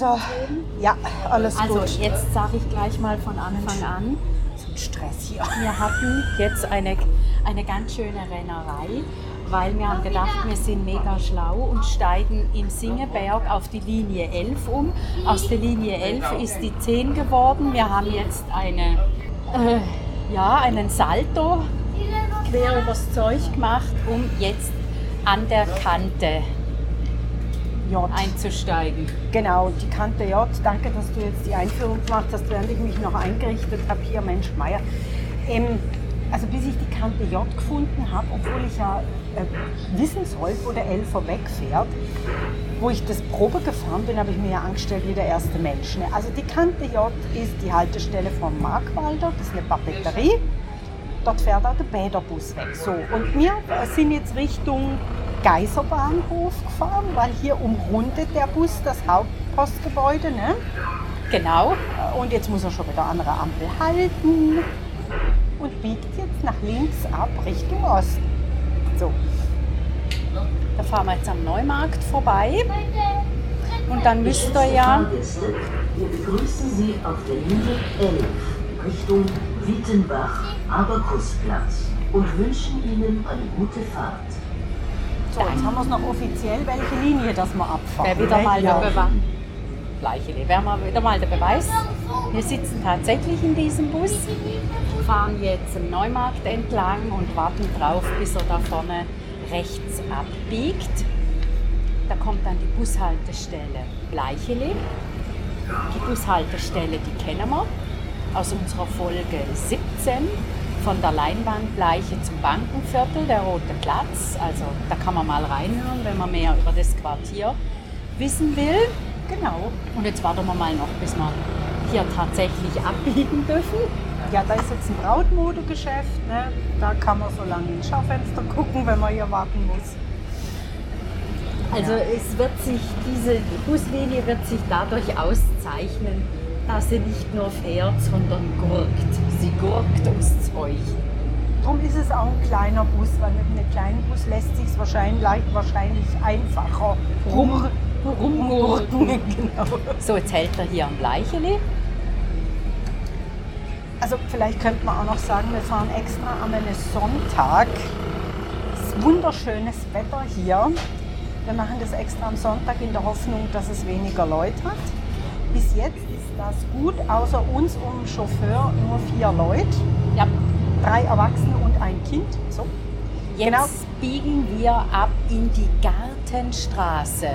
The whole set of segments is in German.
So, ja, alles Also gut. jetzt sage ich gleich mal von Anfang an, So ein Stress hier. wir hatten jetzt eine, eine ganz schöne Rennerei, weil wir haben gedacht, wir sind mega schlau und steigen im Singeberg auf die Linie 11 um. Aus der Linie 11 ist die 10 geworden. Wir haben jetzt eine, äh, ja, einen Salto quer übers Zeug gemacht, um jetzt an der Kante J. einzusteigen. Genau, die Kante J. Danke, dass du jetzt die Einführung gemacht hast, während ich mich noch eingerichtet habe. Hier, Mensch, Meier. Ähm, also bis ich die Kante J gefunden habe, obwohl ich ja äh, wissen soll, wo der Elfer wegfährt, wo ich das Probe gefahren bin, habe ich mir ja angestellt wie der erste Mensch. Ne? Also die Kante J ist die Haltestelle von Markwalder, das ist eine Papeterie. Dort fährt auch der Bäderbus weg. So, und wir sind jetzt Richtung Geiserbahnhof gefahren, weil hier umrundet der Bus das Hauptpostgebäude. Ne? Genau. Und jetzt muss er schon wieder an einer Ampel halten und biegt jetzt nach links ab Richtung Osten. So, Da fahren wir jetzt am Neumarkt vorbei. Und dann müsst ihr ja, Fahrgäste, wir begrüßen Sie auf der Linie 11 Richtung Wittenbach-Aberkusplatz und wünschen Ihnen eine gute Fahrt. So jetzt haben wir es noch offiziell, welche Linie das wir abfahren. wäre wieder mal ja. der Beweis. Gleiche, wäre mal wieder mal der Beweis. Wir sitzen tatsächlich in diesem Bus, fahren jetzt im Neumarkt entlang und warten drauf, bis er da vorne rechts abbiegt. Da kommt dann die Bushaltestelle Bleichele. Die Bushaltestelle, die kennen wir aus unserer Folge 17 von der Leinwandbleiche zum Bankenviertel, der Rote Platz. Also da kann man mal reinhören, wenn man mehr über das Quartier wissen will. Genau. Und jetzt warten wir mal noch, bis wir hier tatsächlich abbiegen dürfen. Ja, da ist jetzt ein Brautmodegeschäft. Ne? Da kann man so lange ins Schaufenster gucken, wenn man hier warten muss. Also es wird sich, diese Buslinie wird sich dadurch auszeichnen, dass sie nicht nur fährt, sondern gurkt. Sie gurkt ums Zeug. Darum ist es auch ein kleiner Bus, weil mit einem kleinen Bus lässt sich es wahrscheinlich, wahrscheinlich einfacher rum, rumgurken. genau. So, jetzt hält er hier am Bleichele. Also vielleicht könnte man auch noch sagen, wir fahren extra an einem Sonntag. Es ist wunderschönes Wetter hier. Wir machen das extra am Sonntag in der Hoffnung, dass es weniger Leute hat. Bis jetzt das gut, außer uns und dem Chauffeur nur vier Leute. Ja, Drei Erwachsene und ein Kind. So. Jetzt Genau. biegen wir ab in die Gartenstraße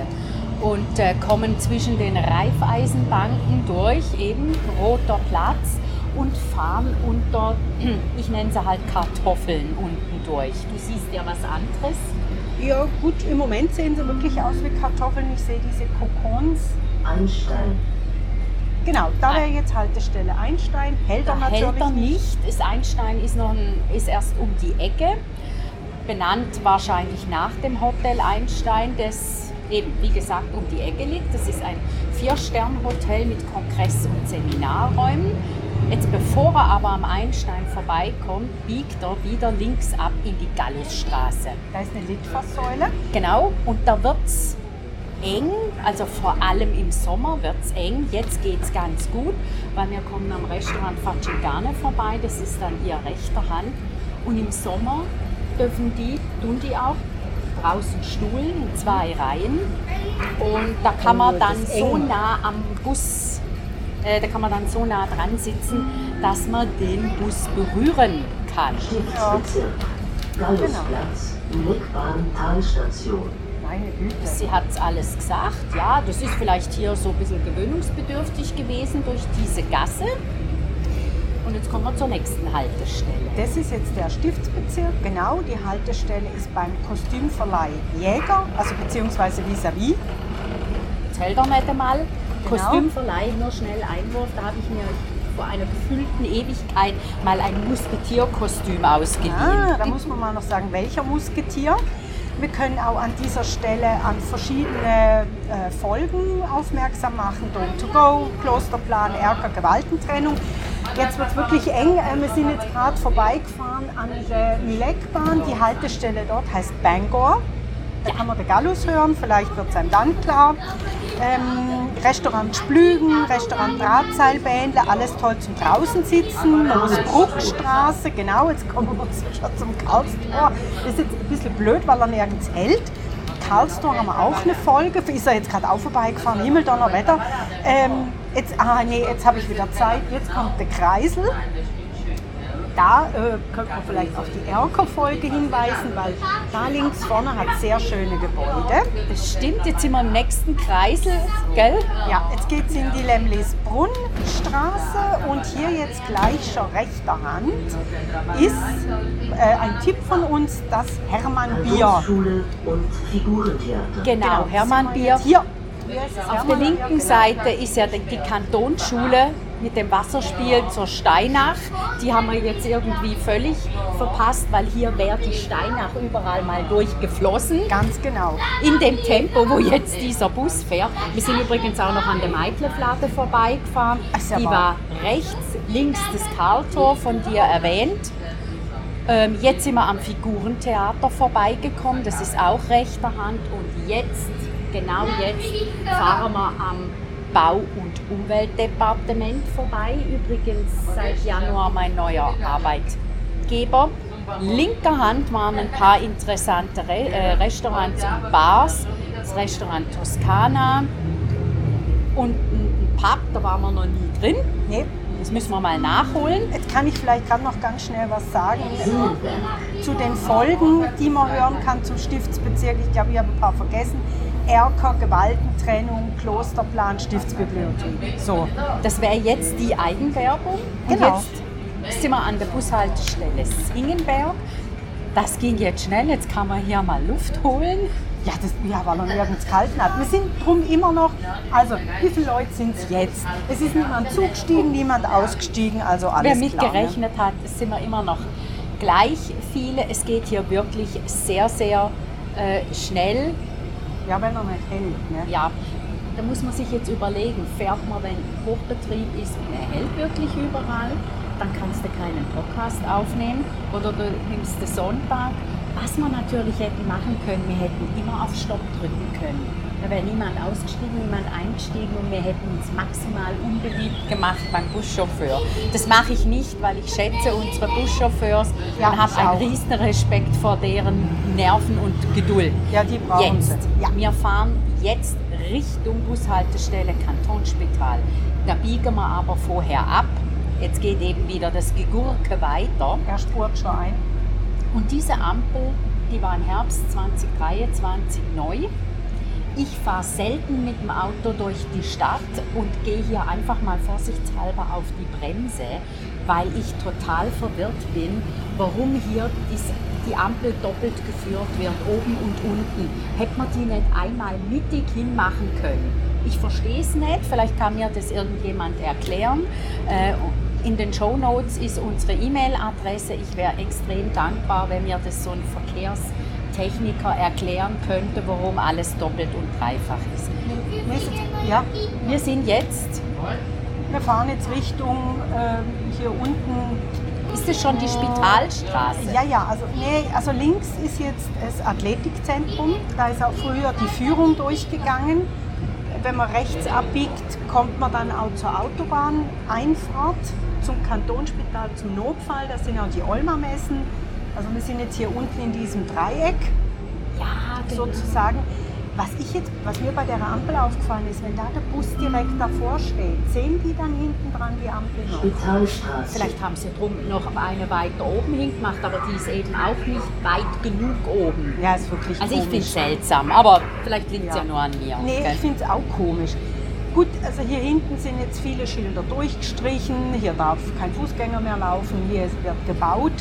und äh, kommen zwischen den Reifeisenbanken durch, eben roter Platz, und fahren unter, ich nenne sie halt Kartoffeln unten durch. Du siehst ja was anderes. Ja gut, im Moment sehen sie wirklich aus wie Kartoffeln. Ich sehe diese Kokons. Einstein. Genau, da wäre jetzt Haltestelle Einstein. Hält er natürlich hält er nicht. Das Einstein ist, noch ein, ist erst um die Ecke. Benannt wahrscheinlich nach dem Hotel Einstein, das eben, wie gesagt, um die Ecke liegt. Das ist ein Vier-Stern-Hotel mit Kongress- und Seminarräumen. Jetzt, bevor er aber am Einstein vorbeikommt, biegt er wieder links ab in die Gallusstraße. Da ist eine Litfaßsäule. Genau, und da wird es eng, also vor allem im Sommer wird es eng. Jetzt geht es ganz gut, weil wir kommen am Restaurant Facingane vorbei, das ist dann hier rechter Hand. Und im Sommer dürfen die, tun die auch, draußen stuhlen in zwei Reihen. Und da kann man Oh, dann so nah am Bus, äh, da kann man dann so nah dran sitzen, dass man den Bus berühren kann. Stiftsbezirk. Gallusplatz. Leckbahn Talstation. Sie hat es alles gesagt. Ja, das ist vielleicht hier so ein bisschen gewöhnungsbedürftig gewesen durch diese Gasse. Und jetzt kommen wir zur nächsten Haltestelle. Das ist jetzt der Stiftsbezirk. Genau, die Haltestelle ist beim Kostümverleih Jäger, also beziehungsweise vis-à-vis. Jetzt hält er nicht einmal. Genau. Kostümverleih, nur schnell Einwurf, da habe ich mir vor einer gefühlten Ewigkeit mal ein Musketierkostüm ausgeliehen. Ah, da muss man mal noch sagen, welcher Musketier. Wir können auch an dieser Stelle an verschiedene äh, Folgen aufmerksam machen. Dome to go, Klosterplan, Erker, Gewaltentrennung. Jetzt wird es wirklich eng. Äh, wir sind jetzt gerade vorbeigefahren an der Milekbahn. Die Haltestelle dort heißt Bangor. Da kann man den Gallus hören, vielleicht wird es einem dann klar. Ähm, Restaurant Splügen, Restaurant Drahtseilbändle, alles toll zum draußen sitzen. Moosbruckstraße, genau, jetzt kommen wir schon zum Karlstor. Das ist jetzt ein bisschen blöd, weil er nirgends hält. Karlstor haben wir auch eine Folge, ist er jetzt gerade auch vorbeigefahren, Himmeldonnerwetter. Ähm, jetzt, ah nee, jetzt habe ich wieder Zeit, jetzt kommt der Kreisel da äh, könnte man vielleicht auf die Erker-Folge hinweisen, weil da links vorne hat sehr schöne Gebäude. Das stimmt, jetzt sind wir im nächsten Kreisel, gell? Ja, jetzt geht es in die Lemlisbrunnstraße und hier jetzt gleich schon rechter Hand ist äh, ein Tipp von uns, das Hermann Bier. Schule und Figurentheater. Genau, Hermann Bier. Hier, Auf der linken Seite ist ja die die Kantonsschule mit dem Wasserspiel zur Steinach. Die haben wir jetzt irgendwie völlig verpasst, weil hier wäre die Steinach überall mal durchgeflossen. ganz genau. In dem Tempo, wo jetzt dieser Bus fährt. Wir sind übrigens auch noch an der Meitleflatte vorbeigefahren. Sehr Die war rechts, links das Karltor von dir erwähnt. Ähm, jetzt sind wir am Figurentheater vorbeigekommen, das ist auch rechter Hand. Und jetzt, genau jetzt, fahren wir am Bau- und Umweltdepartement vorbei. Übrigens seit Januar mein neuer Arbeitgeber. Linker Hand waren ein paar interessante Re äh, Restaurants und Bars. Das Restaurant Toskana und ein Pub, da waren wir noch nie drin. Nee, Das müssen wir mal nachholen. Jetzt kann ich vielleicht gerade noch ganz schnell was sagen zu den Folgen, die man hören kann zum Stiftsbezirk. Ich glaube, ich habe ein paar vergessen. Erker, Gewaltentrennung, Klosterplan, Stiftsbibliothek. So, Das wäre jetzt die Eigenwerbung. Und Genau. jetzt sind wir an der Bushaltestelle Singenberg. Das ging jetzt schnell, jetzt kann man hier mal Luft holen. Ja, das, ja weil er nirgends gehalten hat. Wir sind drum immer noch, also wie viele Leute sind es jetzt? Es ist niemand zugestiegen, niemand ausgestiegen, also alles Wer klar. ne? mitgerechnet hat, sind wir immer noch gleich viele. Es geht hier wirklich sehr, sehr äh, schnell. Ne? Ja, wenn er nicht hält. Ne? Ja, da muss man sich jetzt überlegen, fährt man, wenn Hochbetrieb ist und er hält wirklich überall, dann kannst du keinen Podcast aufnehmen oder du nimmst den Sonntag. Was wir natürlich hätten machen können, wir hätten immer auf Stopp drücken können. Da wäre niemand ausgestiegen, niemand eingestiegen und wir hätten uns maximal unbeliebt gemacht beim Buschauffeur. Das mache ich nicht, weil ich schätze unsere Buschauffeurs Ja, und habe einen riesen Respekt vor deren Nerven und Geduld. Ja, die brauchen Jetzt. sie. Ja. Wir fahren jetzt Richtung Bushaltestelle Kantonsspital. Da biegen wir aber vorher ab. Jetzt geht eben wieder das Gegurke weiter. Er spurt schon ein. Und diese Ampel, die war im Herbst 2023 neu. Ich fahre selten mit dem Auto durch die Stadt und gehe hier einfach mal vorsichtshalber auf die Bremse, weil ich total verwirrt bin, warum hier die Ampel doppelt geführt wird, oben und unten. Hätte man die nicht einmal mittig hinmachen können? Ich verstehe es nicht, vielleicht kann mir das irgendjemand erklären. Äh, in den Show Notes ist unsere E-Mail-Adresse. Ich wäre extrem dankbar, wenn mir das so ein Verkehrstechniker erklären könnte, warum alles doppelt und dreifach ist. Ja, Wir sind jetzt, wir fahren jetzt Richtung ähm, hier unten. ist es schon die Spitalstraße? Ja, ja, also, nee, also links ist jetzt das Athletikzentrum. Da ist auch früher die Führung durchgegangen. Wenn man rechts abbiegt, kommt man dann auch zur Autobahneinfahrt, zum Kantonsspital, zum Notfall. Da sind auch die Olmer-Messen. Also wir sind jetzt hier unten in diesem Dreieck Ja, genau. sozusagen. Was, ich jetzt, was mir bei der Ampel aufgefallen ist, wenn da der Bus direkt davor steht, sehen die dann hinten dran die Ampel noch? Spitalstraße. Vielleicht haben sie drum noch eine weiter oben hingemacht, aber die ist eben auch nicht weit genug oben. Ja, ist wirklich Also ich finde komisch. es seltsam, aber vielleicht liegt es ja. Ja. nur an mir. Nee, gell? ich finde es auch komisch. Gut, also hier hinten sind jetzt viele Schilder durchgestrichen. Hier darf kein Fußgänger mehr laufen. Hier wird gebaut.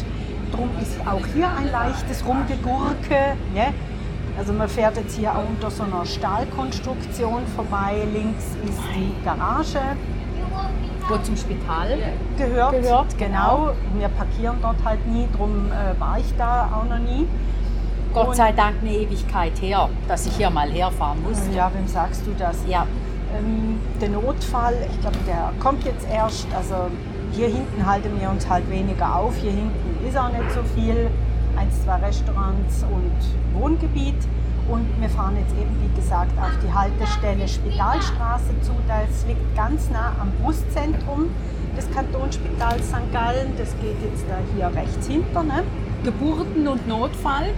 Drum ist auch hier ein leichtes Rumgegurke. Ne? Also man fährt jetzt hier auch unter so einer Stahlkonstruktion vorbei. Links ist die Garage, Wo zum Spital gehört. Gehört, genau. Wir parkieren dort halt nie, darum äh, war ich da auch noch nie. Gott Und- sei Dank eine Ewigkeit her, dass ich hier mal herfahren musste. Ja, wem sagst du das? Ja, Ähm, der Notfall, ich glaube, der kommt jetzt erst. Also hier hinten halten wir uns halt weniger auf. Hier hinten ist auch nicht so viel. Eins, zwei Restaurants und Wohngebiet. Und wir fahren jetzt eben, wie gesagt, auf die Haltestelle Spitalstraße zu. Das liegt ganz nah am Brustzentrum des Kantonsspitals St. Gallen. Das geht jetzt da hier rechts hinter. Ne? Geburten und Notfall.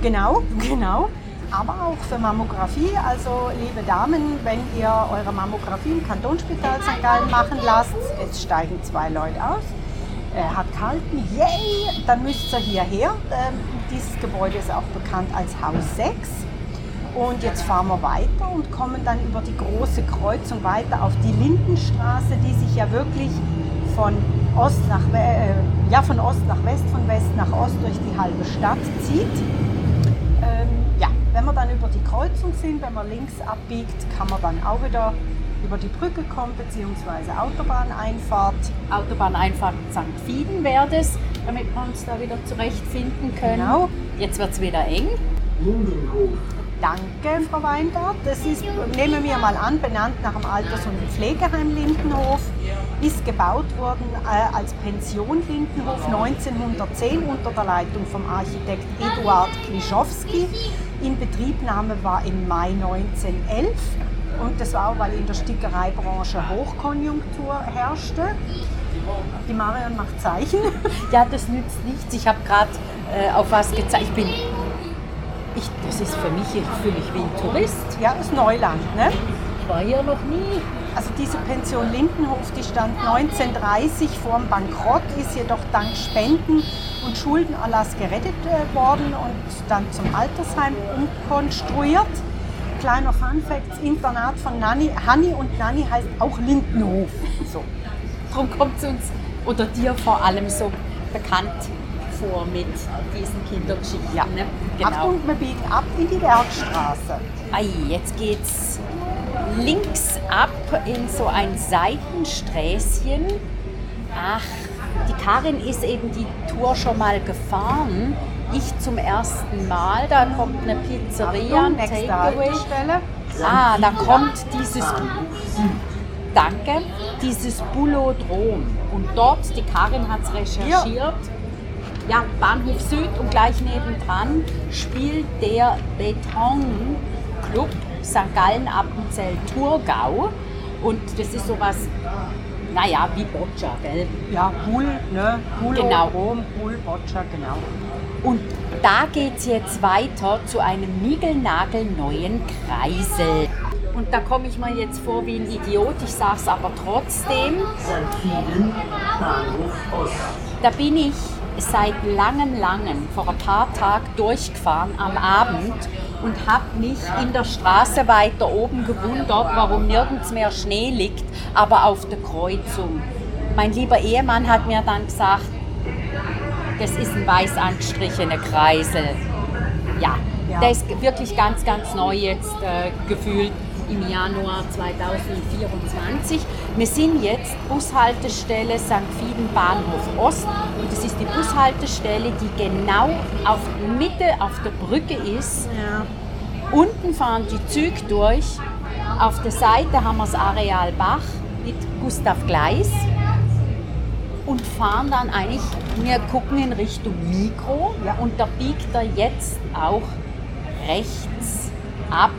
Genau, genau. Aber auch für Mammographie. Also, liebe Damen, wenn ihr eure Mammographie im Kantonsspital St. Gallen machen lasst, jetzt steigen zwei Leute aus, äh, hat gehalten, yay, dann müsst ihr hierher. Ähm, dieses Gebäude ist auch bekannt als Haus 6. Und jetzt fahren wir weiter und kommen dann über die große Kreuzung weiter auf die Lindenstraße, die sich ja wirklich von Ost nach äh, ja, von Ost nach West, von West nach Ost durch die halbe Stadt zieht. Wenn wir dann über die Kreuzung sind, wenn man links abbiegt, kann man dann auch wieder über die Brücke kommen, beziehungsweise Autobahneinfahrt. Autobahneinfahrt St. Fieden wäre das, damit wir uns da wieder zurechtfinden können. Genau. Jetzt wird es wieder eng. Lindenhof. Danke, Frau Weingart. Das ist, nehmen wir mal an, benannt nach dem Alters- und Pflegeheim Lindenhof. Ist gebaut worden äh, als Pension Lindenhof 1910 unter der Leitung vom Architekt Eduard Klischowski. Inbetriebnahme war im Mai 1911 und das war auch, weil in der Stickereibranche Hochkonjunktur herrschte. Die Marion macht Zeichen. Ja, das nützt nichts. Ich habe gerade äh, auf was gezeigt. Ich bin. Ich, das ist für mich, ich fühle mich wie ein Tourist. Ja, ist Neuland, ne? Ich war hier noch nie. Also diese Pension Lindenhof, die stand 1930 vor dem Bankrott, ist jedoch dank Spenden und Schuldenerlass gerettet äh, worden und dann zum Altersheim umkonstruiert. Kleiner Fun Fact, das Internat von Nanni, Hanni und Nanni heißt auch Lindenhof. So. Darum kommt es uns oder dir vor allem so bekannt vor mit diesen Kindergeschichten. Ja. Ne? Genau. Achtung, wir biegen ab in die Werkstraße. Ei, jetzt geht's links ab in so ein Seitensträßchen. Ach, die Karin ist eben die Tour schon mal gefahren. Ich zum ersten Mal. Da kommt eine Pizzeria, Achtung, ein nächste Takeaway. Ah, da kommt dieses, danke, dieses Bullodrom. Und dort, die Karin hat es recherchiert, ja, Bahnhof Süd und gleich nebendran spielt der Betonclub St. Gallen Appenzell Thurgau. Und das ist sowas, naja, wie Boccia, gell? Ja, Bull, ne? Bull, Genau. Rom, Bull, Boccia, genau. Und da geht es jetzt weiter zu einem niegelnagelneuen Kreisel. Und da komme ich mir jetzt vor wie ein Idiot, ich sage es aber trotzdem. Da bin ich seit langem, langem, vor ein paar Tagen durchgefahren am Abend und habe mich in der Straße weiter oben gewundert, warum nirgends mehr Schnee liegt, aber auf der Kreuzung. Mein lieber Ehemann hat mir dann gesagt, das ist ein weiß angestrichener Kreisel. Ja, Ja. der ist wirklich ganz, ganz neu jetzt äh, gefühlt im Januar 2024. Wir sind jetzt Bushaltestelle St. Fieden Bahnhof Ost und das ist die Bushaltestelle, die genau auf Mitte auf der Brücke ist. Ja. Unten fahren die Züge durch. Auf der Seite haben wir das Areal Bach mit Gustav Gleis und fahren dann eigentlich, wir gucken in Richtung Mikro Ja. und da biegt er jetzt auch rechts ab,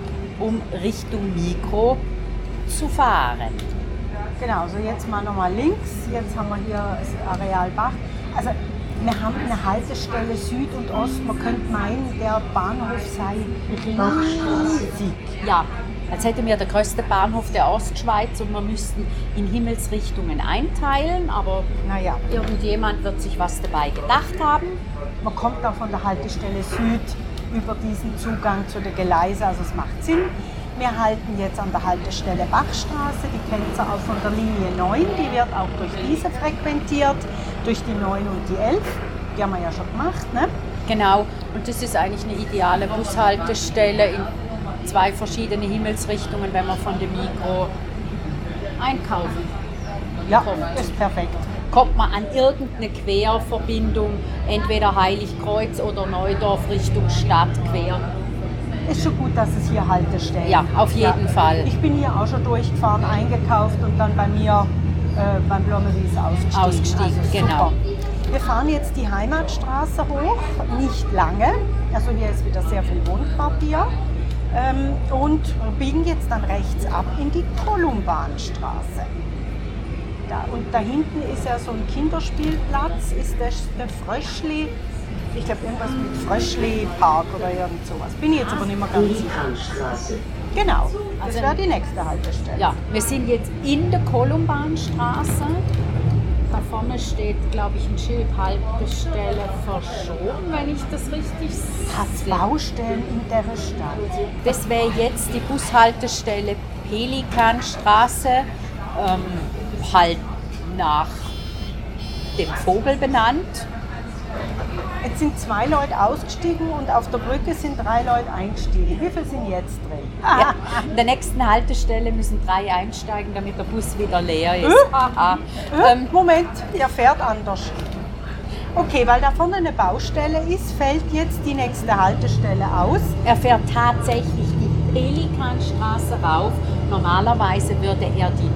um Richtung Mikro zu fahren. Genau, so jetzt mal nochmal links. Jetzt haben wir hier das Areal Bach. Also wir haben eine Haltestelle Süd und Ost. Man könnte meinen, der Bahnhof sei riesig. Ja, als hätten wir der größte Bahnhof der Ostschweiz und wir müssten in Himmelsrichtungen einteilen, aber Naja, irgendjemand wird sich was dabei gedacht haben. man kommt auch von der Haltestelle Süd über diesen Zugang zu der Gleise, also es macht Sinn. Wir halten jetzt an der Haltestelle Bachstraße, die kennt ihr auch von der Linie 9, die wird auch durch diese frequentiert, durch die 9 und die 11, die haben wir ja schon gemacht. Ne? Genau, und das ist eigentlich eine ideale Bushaltestelle in zwei verschiedene Himmelsrichtungen, wenn man von dem Mikro einkaufen Ja, kommt. ist perfekt. Kommt man an irgendeine Querverbindung, entweder Heiligkreuz oder Neudorf Richtung Stadt quer. Ist schon gut, dass es hier Haltestellen Ja, auf jeden Fall. Ich bin hier auch schon durchgefahren, eingekauft und dann bei mir äh, beim Blommewies ausgestiegen. Ausgestiegen, also genau. Wir fahren jetzt die Heimatstraße hoch, nicht lange. Also hier ist wieder sehr viel Wohnquartier. Ähm, und biegen jetzt dann rechts ab in die Kolumbanstraße. Da, und da hinten ist ja so ein Kinderspielplatz, ist der, der Fröschli, ich glaube irgendwas mit Fröschli Park oder irgend sowas. Bin ich jetzt aber nicht mehr ganz sicher. Genau, das Also- wäre die nächste Haltestelle. Ja, wir sind jetzt in der Kolumbanstraße. Da vorne steht, glaube ich, ein Schild Haltestelle verschoben, wenn ich das richtig Hat sehe. Baustellen in der Stadt. Das wäre jetzt die Bushaltestelle Pelikanstraße, ähm, halt nach dem Vogel benannt. Jetzt sind zwei Leute ausgestiegen und auf der Brücke sind drei Leute eingestiegen. Wie viele sind jetzt drin? Ja, an der nächsten Haltestelle müssen drei einsteigen, damit der Bus wieder leer ist. Aha. Äh, Ähm, Moment, der fährt anders. Okay, weil da vorne eine Baustelle ist, fällt jetzt die nächste Haltestelle aus. er fährt tatsächlich die Pelikanstraße rauf. Normalerweise würde er die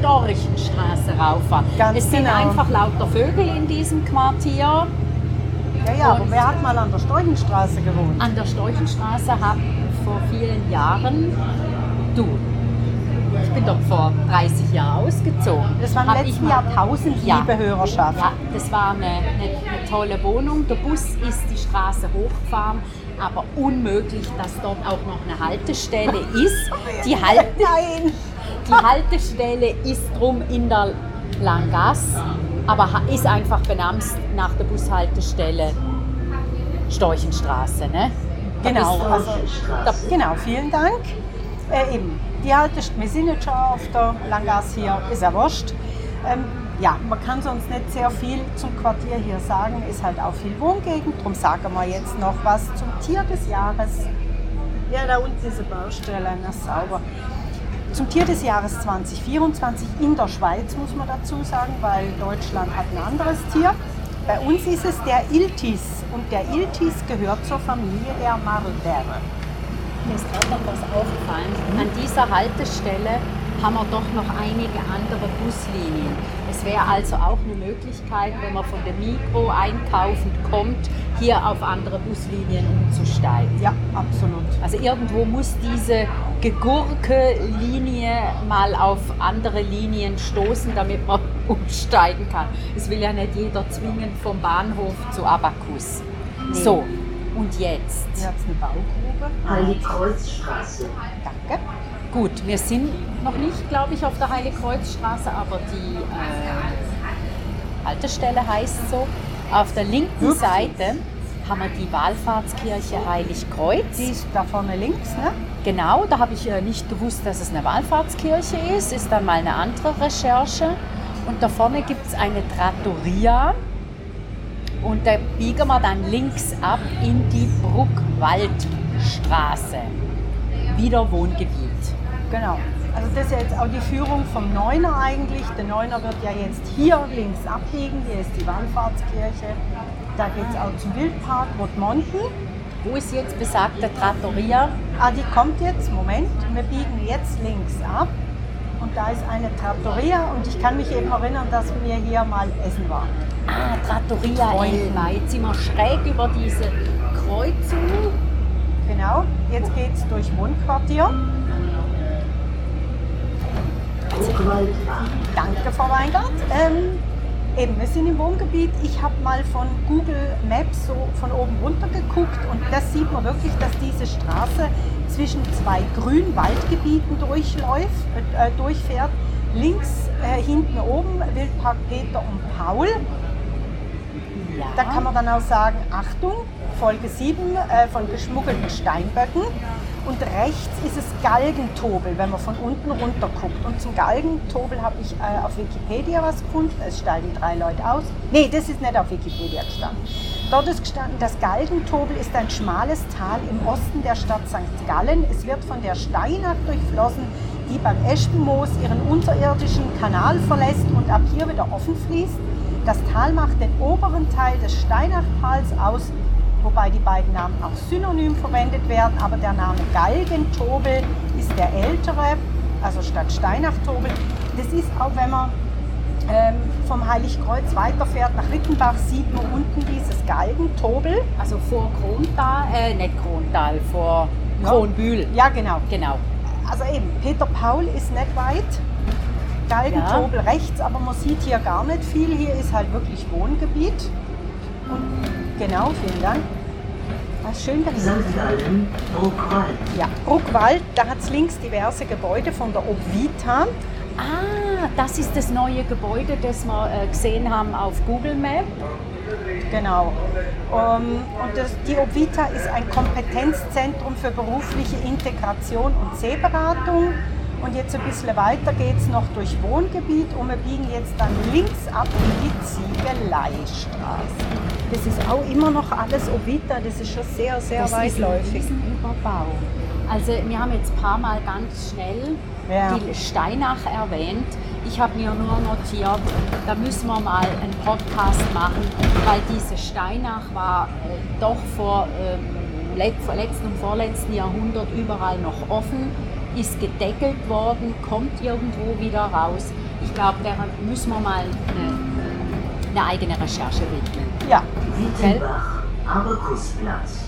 Storchenstraße rauffahren. Ganz es sind genau. einfach lauter Vögel in diesem Quartier. Ja, ja, aber Und- wer hat mal an der Storchenstraße gewohnt? An der Storchenstraße haben vor vielen Jahren, du, ich bin doch vor 30 Jahren ausgezogen. Das war im letzten Jahrtausend, Ja. liebe Hörerschaft. Ja, das war eine, eine, eine tolle Wohnung. Der Bus ist die Straße hochgefahren, aber unmöglich, dass dort auch noch eine Haltestelle ist. Die, halt, Nein! die Haltestelle ist drum in der Langas, aber ist einfach benannt nach der Bushaltestelle Storchenstraße. Ne? Genau, also, da, genau, vielen Dank. Äh, eben, die Haltestelle, wir sind jetzt schon auf der Langas hier, ist ja wurscht. Ähm, ja, man kann sonst nicht sehr viel zum Quartier hier sagen, ist halt auch viel Wohngegend, darum sagen wir jetzt noch was zum Tier des Jahres. Ja, da unten ist eine Baustelle, na sauber. Zum Tier des Jahres 2024 in der Schweiz, muss man dazu sagen, weil Deutschland hat ein anderes Tier. Bei uns ist es der Iltis und der Iltis gehört zur Familie der Marlbären. Mir ist gerade noch was aufgefallen. An dieser Haltestelle haben wir doch noch einige andere Buslinien. Es wäre also auch eine Möglichkeit, wenn man von der Mikro einkaufend kommt, hier auf andere Buslinien umzusteigen. Ja, absolut. Also irgendwo muss diese Gegurke-Linie mal auf andere Linien stoßen, damit man umsteigen kann. Es will ja nicht jeder zwingend vom Bahnhof zu Abacus. So, und jetzt? Es eine Baugrube. Heiligkreuzstraße. Danke. Gut, wir sind noch nicht, glaube ich, auf der Heiligkreuzstraße, aber die äh, Haltestelle heißt so. Auf der linken. Seite haben wir die Wallfahrtskirche Heiligkreuz. Die ist da vorne links, ne? Genau, da habe ich äh, nicht gewusst, dass es eine Wallfahrtskirche ist. Ist dann mal eine andere Recherche. Und da vorne gibt es eine Trattoria. Und da biegen wir dann links ab in die Bruckwaldstraße. Wieder Wohngebiet. Genau. Also das ist ja jetzt auch die Führung vom Neuner eigentlich. Der Neuner wird ja jetzt hier links abbiegen. Hier ist die Wallfahrtskirche. Da geht es auch zum Wildpark Rotmonten. Wo ist jetzt besagte Trattoria? Ah, die kommt jetzt. Moment, wir biegen jetzt links ab. Und da ist eine Trattoria und ich kann mich eben erinnern, dass wir hier mal essen waren. Ah, Trattoria. Elba. Jetzt sind wir schräg über diese Kreuzung. Genau, jetzt geht es durch Wohnquartier. Danke, Frau Weingart. Ähm, eben, wir sind im Wohngebiet. Ich habe mal von Google Maps so von oben runter geguckt und das sieht man wirklich, dass diese Straße zwischen zwei Grünwaldgebieten durchläuft, äh, durchfährt. Links, äh, hinten oben, Wildpark Peter und Paul. Ja. Da kann man dann auch sagen, Achtung, Folge 7 äh, von geschmuggelten Steinböcken. Und rechts ist es Galgentobel, wenn man von unten runter guckt. Und zum Galgentobel habe ich äh, auf Wikipedia was gefunden. Es steigen drei Leute aus. Nee, das ist nicht auf Wikipedia gestanden. Dort ist gestanden, das Galgentobel ist ein schmales Tal im Osten der Stadt St. Gallen. Es wird von der Steinach durchflossen, die beim Eschenmoos ihren unterirdischen Kanal verlässt und ab hier wieder offen fließt. Das Tal macht den oberen Teil des Steinach-Tals aus, wobei die beiden Namen auch synonym verwendet werden, aber der Name Galgentobel ist der ältere, also statt Steinach-Tobel. Das ist auch, wenn man ähm, vom Heiligkreuz weiterfährt nach Rittenbach, sieht man unten dieses Galgentobel. Also vor Krontal, äh, nicht Krontal, vor Ja. Kronbühl. Ja, genau. Genau. Also eben, Peter Paul ist nicht weit. Galgentobel rechts, aber man sieht hier gar nicht viel. Hier ist halt wirklich Wohngebiet. Und genau, vielen Dank. Was schön gesagt. St. Gallen, Bruckwald. Ja, Bruckwald, da hat es links diverse Gebäude von der Obvita. Ah, das ist das neue Gebäude, das wir äh, gesehen haben auf Google Map. Genau. Ähm, und das, die Obvita ist ein Kompetenzzentrum für berufliche Integration und Sehberatung. Und jetzt ein bisschen weiter geht es noch durch Wohngebiet und wir biegen jetzt dann links ab in die Ziegeleistraße. Das ist auch immer noch alles Obvita, das ist schon sehr, sehr Das ist ein weitläufig. Riesenüberbau. Also wir haben jetzt ein paar Mal ganz schnell Ja. die Steinach erwähnt. Ich habe mir nur notiert, da müssen wir mal einen Podcast machen, weil diese Steinach war äh, doch vor ähm, letzten und vorletzten Jahrhundert überall noch offen, ist gedeckelt worden, kommt irgendwo wieder raus. Ich glaube, da müssen wir mal eine, eine eigene Recherche widmen. Ja, Wittenbach, Abakusplatz.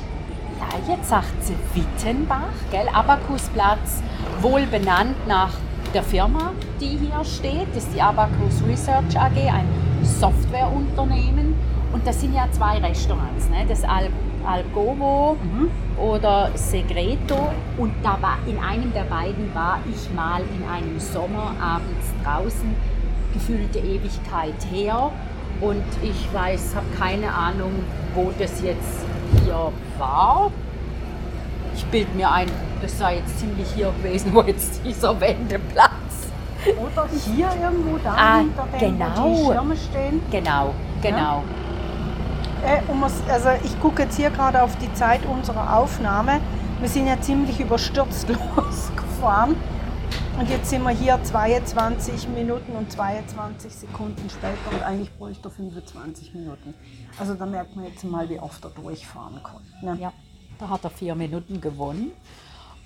Ja, jetzt sagt sie Wittenbach, gell? Abakusplatz, wohl benannt nach der Firma, die hier steht. Das ist die Abacus Research AG, ein Softwareunternehmen. Und das sind ja zwei Restaurants, ne? das Al Algovo oder Segreto. Und da war, in einem der beiden war ich mal in einem Sommer abends draußen, gefühlte Ewigkeit her. Und ich weiß, habe keine Ahnung, wo das jetzt hier war. Ich bilde mir ein, das sei jetzt ziemlich hier gewesen, wo jetzt dieser Wendeplatz. oder hier irgendwo da Ah, hinter dem, wo genau. die Schirme stehen. Genau, genau. Äh, also ich gucke jetzt hier gerade auf die Zeit unserer Aufnahme. Wir sind ja ziemlich überstürzt losgefahren. Und jetzt sind wir hier 22 Minuten und 22 Sekunden später und eigentlich bräuchte er 25 Minuten. Also da merkt man jetzt mal, wie oft er durchfahren konnte. Ne? Ja, da hat er vier Minuten gewonnen.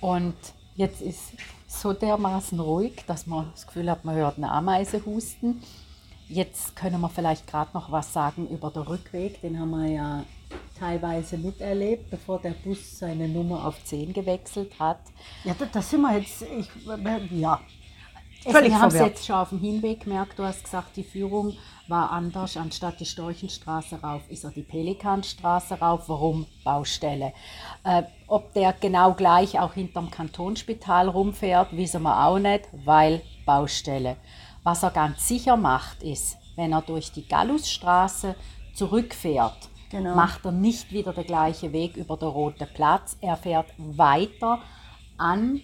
Und jetzt ist so dermaßen ruhig, dass man das Gefühl hat, man hört eine Ameise husten. Jetzt können wir vielleicht gerade noch was sagen über den Rückweg. Den haben wir ja teilweise miterlebt, bevor der Bus seine Nummer auf 10 gewechselt hat. Ja, da, da sind wir jetzt, ich, ja, völlig wir haben es jetzt schon auf dem Hinweg gemerkt, du hast gesagt, die Führung war anders. Anstatt die Storchenstraße rauf, ist er die Pelikanstraße rauf. Warum? Baustelle. Äh, ob der genau gleich auch hinterm Kantonsspital rumfährt, wissen wir auch nicht, weil Baustelle. Was er ganz sicher macht, ist, wenn er durch die Gallusstraße zurückfährt, Genau. macht er nicht wieder den gleichen Weg über den Roten Platz. Er fährt weiter an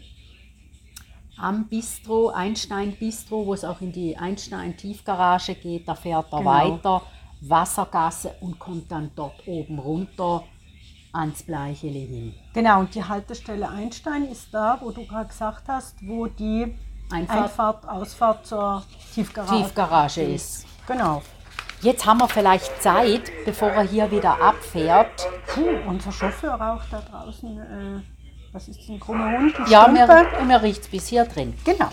am Bistro, Einstein Bistro, wo es auch in die Einstein Tiefgarage geht, da fährt er Genau. weiter, Wassergasse und kommt dann dort oben runter ans Bleicheli hin. Genau, und die Haltestelle Einstein ist da, wo du gerade gesagt hast, wo die Einfahrt- Einfahrt, Ausfahrt zur Tiefgarage, Tiefgarage ist. Genau. Jetzt haben wir vielleicht Zeit, bevor er hier wieder abfährt. Puh, unser Chauffeur raucht da draußen, äh, was ist denn, krumme Hund? Ja, mir, mir riecht es bis hier drin. Genau.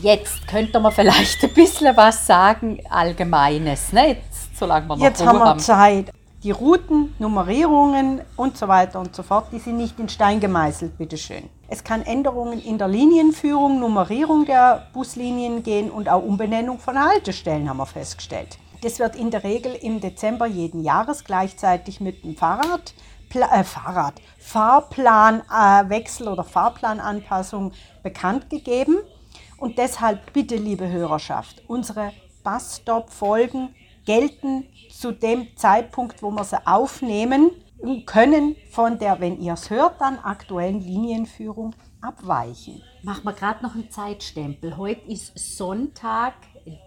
Jetzt könnte man vielleicht ein bisschen was sagen, Allgemeines, ne? Jetzt, solange wir noch Jetzt Ruhe haben wir Zeit. Die Routen, Nummerierungen und so weiter und so fort, die sind nicht in Stein gemeißelt, bitteschön. Es kann Änderungen in der Linienführung, Nummerierung der Buslinien gehen und auch Umbenennung von Haltestellen, haben wir festgestellt. Das wird in der Regel im Dezember jeden Jahres gleichzeitig mit dem Fahrrad, äh, Fahrrad, Fahrplanwechsel äh, oder Fahrplananpassung bekannt gegeben. Und deshalb bitte, liebe Hörerschaft, unsere Busstop-Folgen gelten zu dem Zeitpunkt, wo wir sie aufnehmen, können von der, wenn ihr es hört, dann aktuellen Linienführung abweichen. Machen wir gerade noch einen Zeitstempel. Heute ist Sonntag,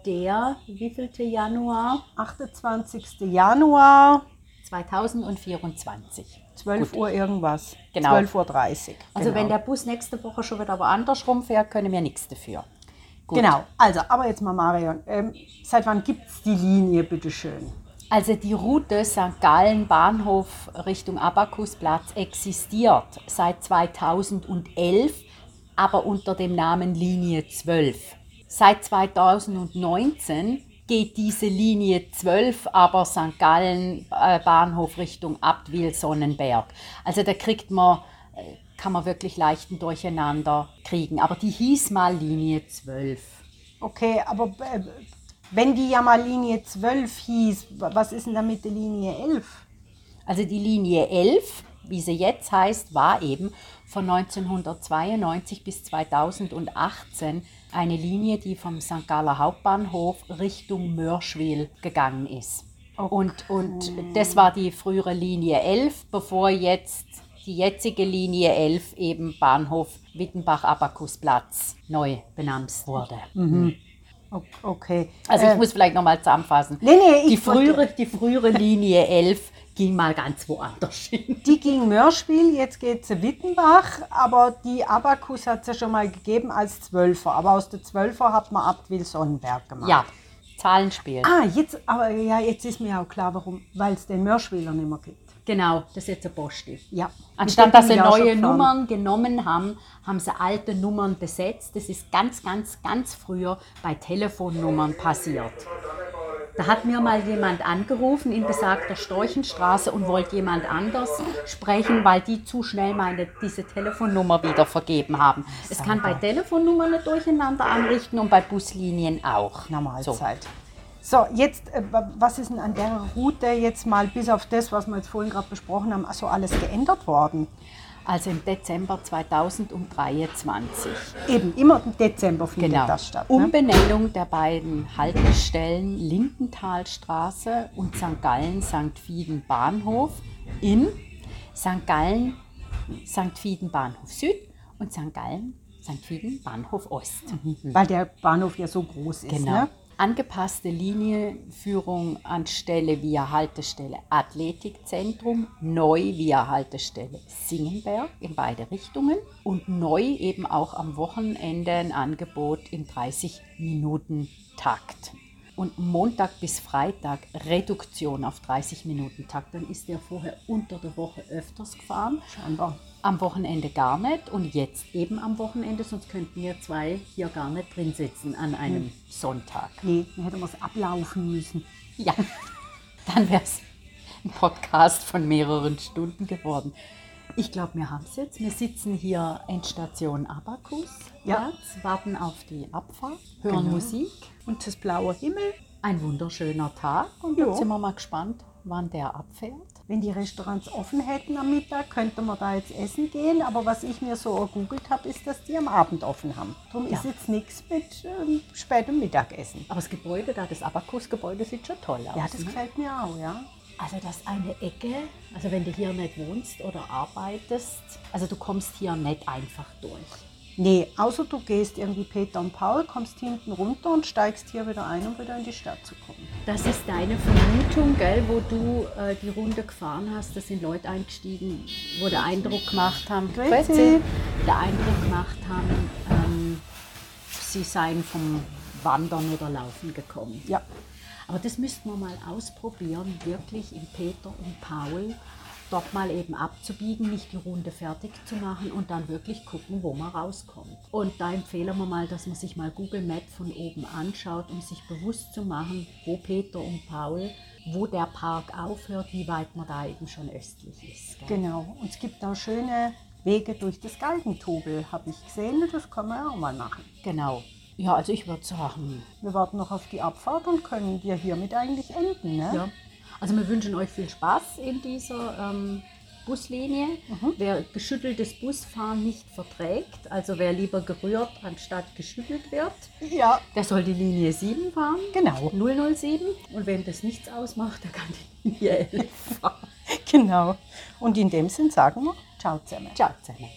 der wievielte Januar? 28. Januar 2024. 12 Uhr irgendwas. Genau. 12.30 Uhr. 30. Also genau. wenn der Bus nächste Woche schon wieder woanders rumfährt, können wir nichts dafür. Gut. Genau, also, aber jetzt mal Marion, ähm, seit wann gibt es die Linie, bitteschön? Also die Route St. Gallen Bahnhof Richtung Abakusplatz existiert seit 2011, aber unter dem Namen Linie 12. Seit 2019 geht diese Linie 12 aber St. Gallen äh, Bahnhof Richtung Abtwil Sonnenberg. Also da kriegt man äh, kann man wirklich leichten Durcheinander kriegen, aber die hieß mal Linie 12. Okay, aber äh, wenn die ja mal Linie 12 hieß, wa- was ist denn da mit der Linie 11? Also die Linie 11, wie sie jetzt heißt, war eben von 1992 bis 2018 eine Linie, die vom St. Galler Hauptbahnhof Richtung Mörschwil gegangen ist. Und, und das war die frühere Linie 11, bevor jetzt die jetzige Linie 11 eben Bahnhof Wittenbach-Abakusplatz neu benannt wurde. O- Okay. Also ich Äh, muss vielleicht nochmal zusammenfassen. Nee, nee, die, frühere, die frühere Linie 11 ging mal ganz woanders hin. Die ging Mörspiel, jetzt geht sie Wittenbach, aber die Abakus hat es ja schon mal gegeben als Zwölfer. Aber aus der Zwölfer hat man Abtwil Sonnenberg gemacht. Ja, Zahlenspiel. Ah, jetzt, aber ja, jetzt ist mir auch klar, warum, weil es den Mörspieler nicht mehr gibt. Genau, das ist jetzt ein Posti. Ja. Anstatt dass sie neue. Nummern genommen haben, haben sie alte Nummern besetzt. Das ist ganz, ganz, ganz früher bei Telefonnummern passiert. Da hat mir mal jemand angerufen in besagter Storchenstraße und wollte jemand anders sprechen, weil die zu schnell meine, diese Telefonnummer wieder vergeben haben. Es kann bei Telefonnummern nicht durcheinander anrichten und bei Buslinien auch. Normalzeit. So, jetzt, äh, wa- was ist denn an der Route jetzt mal bis auf das, was wir jetzt vorhin gerade besprochen haben, also alles geändert worden? Also im Dezember 2023. Eben, immer im Dezember findet Genau. das statt. Ne? Umbenennung der beiden Haltestellen Lindenthalstraße und St. Gallen St. Fieden Bahnhof in St. Gallen St. Fieden Bahnhof Süd und St. Gallen St. Fieden Bahnhof Ost. Weil der Bahnhof ja so groß ist. Genau. Ne? Angepasste Linienführung anstelle via Haltestelle Athletikzentrum, neu via Haltestelle Singenberg in beide Richtungen und neu eben auch am Wochenende ein Angebot im 30-Minuten-Takt. Und Montag bis Freitag Reduktion auf 30 Minuten Takt. Dann ist der vorher unter der Woche öfters gefahren. Scheinbar. Am Wochenende gar nicht und jetzt eben am Wochenende, sonst könnten wir zwei hier gar nicht drin sitzen an einem Sonntag. Nee, dann hätten wir es ablaufen müssen. Ja, dann wäre es ein Podcast von mehreren Stunden geworden. Ich glaube, wir haben es jetzt. Wir sitzen hier Endstation Abakus, Ja. Platz, warten auf die Abfahrt, hören Genau. Musik. Und das blaue Himmel. Ein wunderschöner Tag und Ja. jetzt sind wir mal gespannt, wann der abfährt. Wenn die Restaurants offen hätten am Mittag, könnte man da jetzt essen gehen. Aber was ich mir so gegoogelt habe, ist, dass die am Abend offen haben. Darum Ja. ist jetzt nichts mit ähm, spätem Mittagessen. Aber das Gebäude da, das Abakus-Gebäude, sieht schon toll aus. Ja, das ne? gefällt mir auch, ja. Also das ist eine Ecke, also wenn du hier nicht wohnst oder arbeitest, also du kommst hier nicht einfach durch. Nee, außer du gehst irgendwie Peter und Paul, kommst hinten runter und steigst hier wieder ein, um wieder in die Stadt zu kommen. Das ist deine Vermutung, gell, wo du äh, die Runde gefahren hast. Da sind Leute eingestiegen, wo der Eindruck gemacht haben, Grüezi. Der Eindruck gemacht haben, ähm, sie seien vom Wandern oder Laufen gekommen. Ja, Aber das müssten wir mal ausprobieren, wirklich in Peter und Paul dort mal eben abzubiegen, nicht die Runde fertig zu machen und dann wirklich gucken, wo man rauskommt. Und da empfehlen wir mal, dass man sich mal Google Maps von oben anschaut, um sich bewusst zu machen, wo Peter und Paul, wo der Park aufhört, wie weit man da eben schon östlich ist. gell? genau. Und es gibt auch schöne Wege durch das Galgentobel, habe ich gesehen. Das kann man ja auch mal machen. Genau. Ja, also ich würde sagen, Wir warten noch auf die Abfahrt und können wir hiermit eigentlich enden. Ne? Ja. Also wir wünschen euch viel Spaß in dieser ähm, Buslinie. Wer geschütteltes Busfahren nicht verträgt, also wer lieber gerührt anstatt geschüttelt wird, ja. der soll die Linie 7 fahren. Genau. 007. Und wem das nichts ausmacht, der kann die Linie 11 fahren. Genau. Und in dem Sinn sagen wir Ciao zusammen. Ciao zusammen.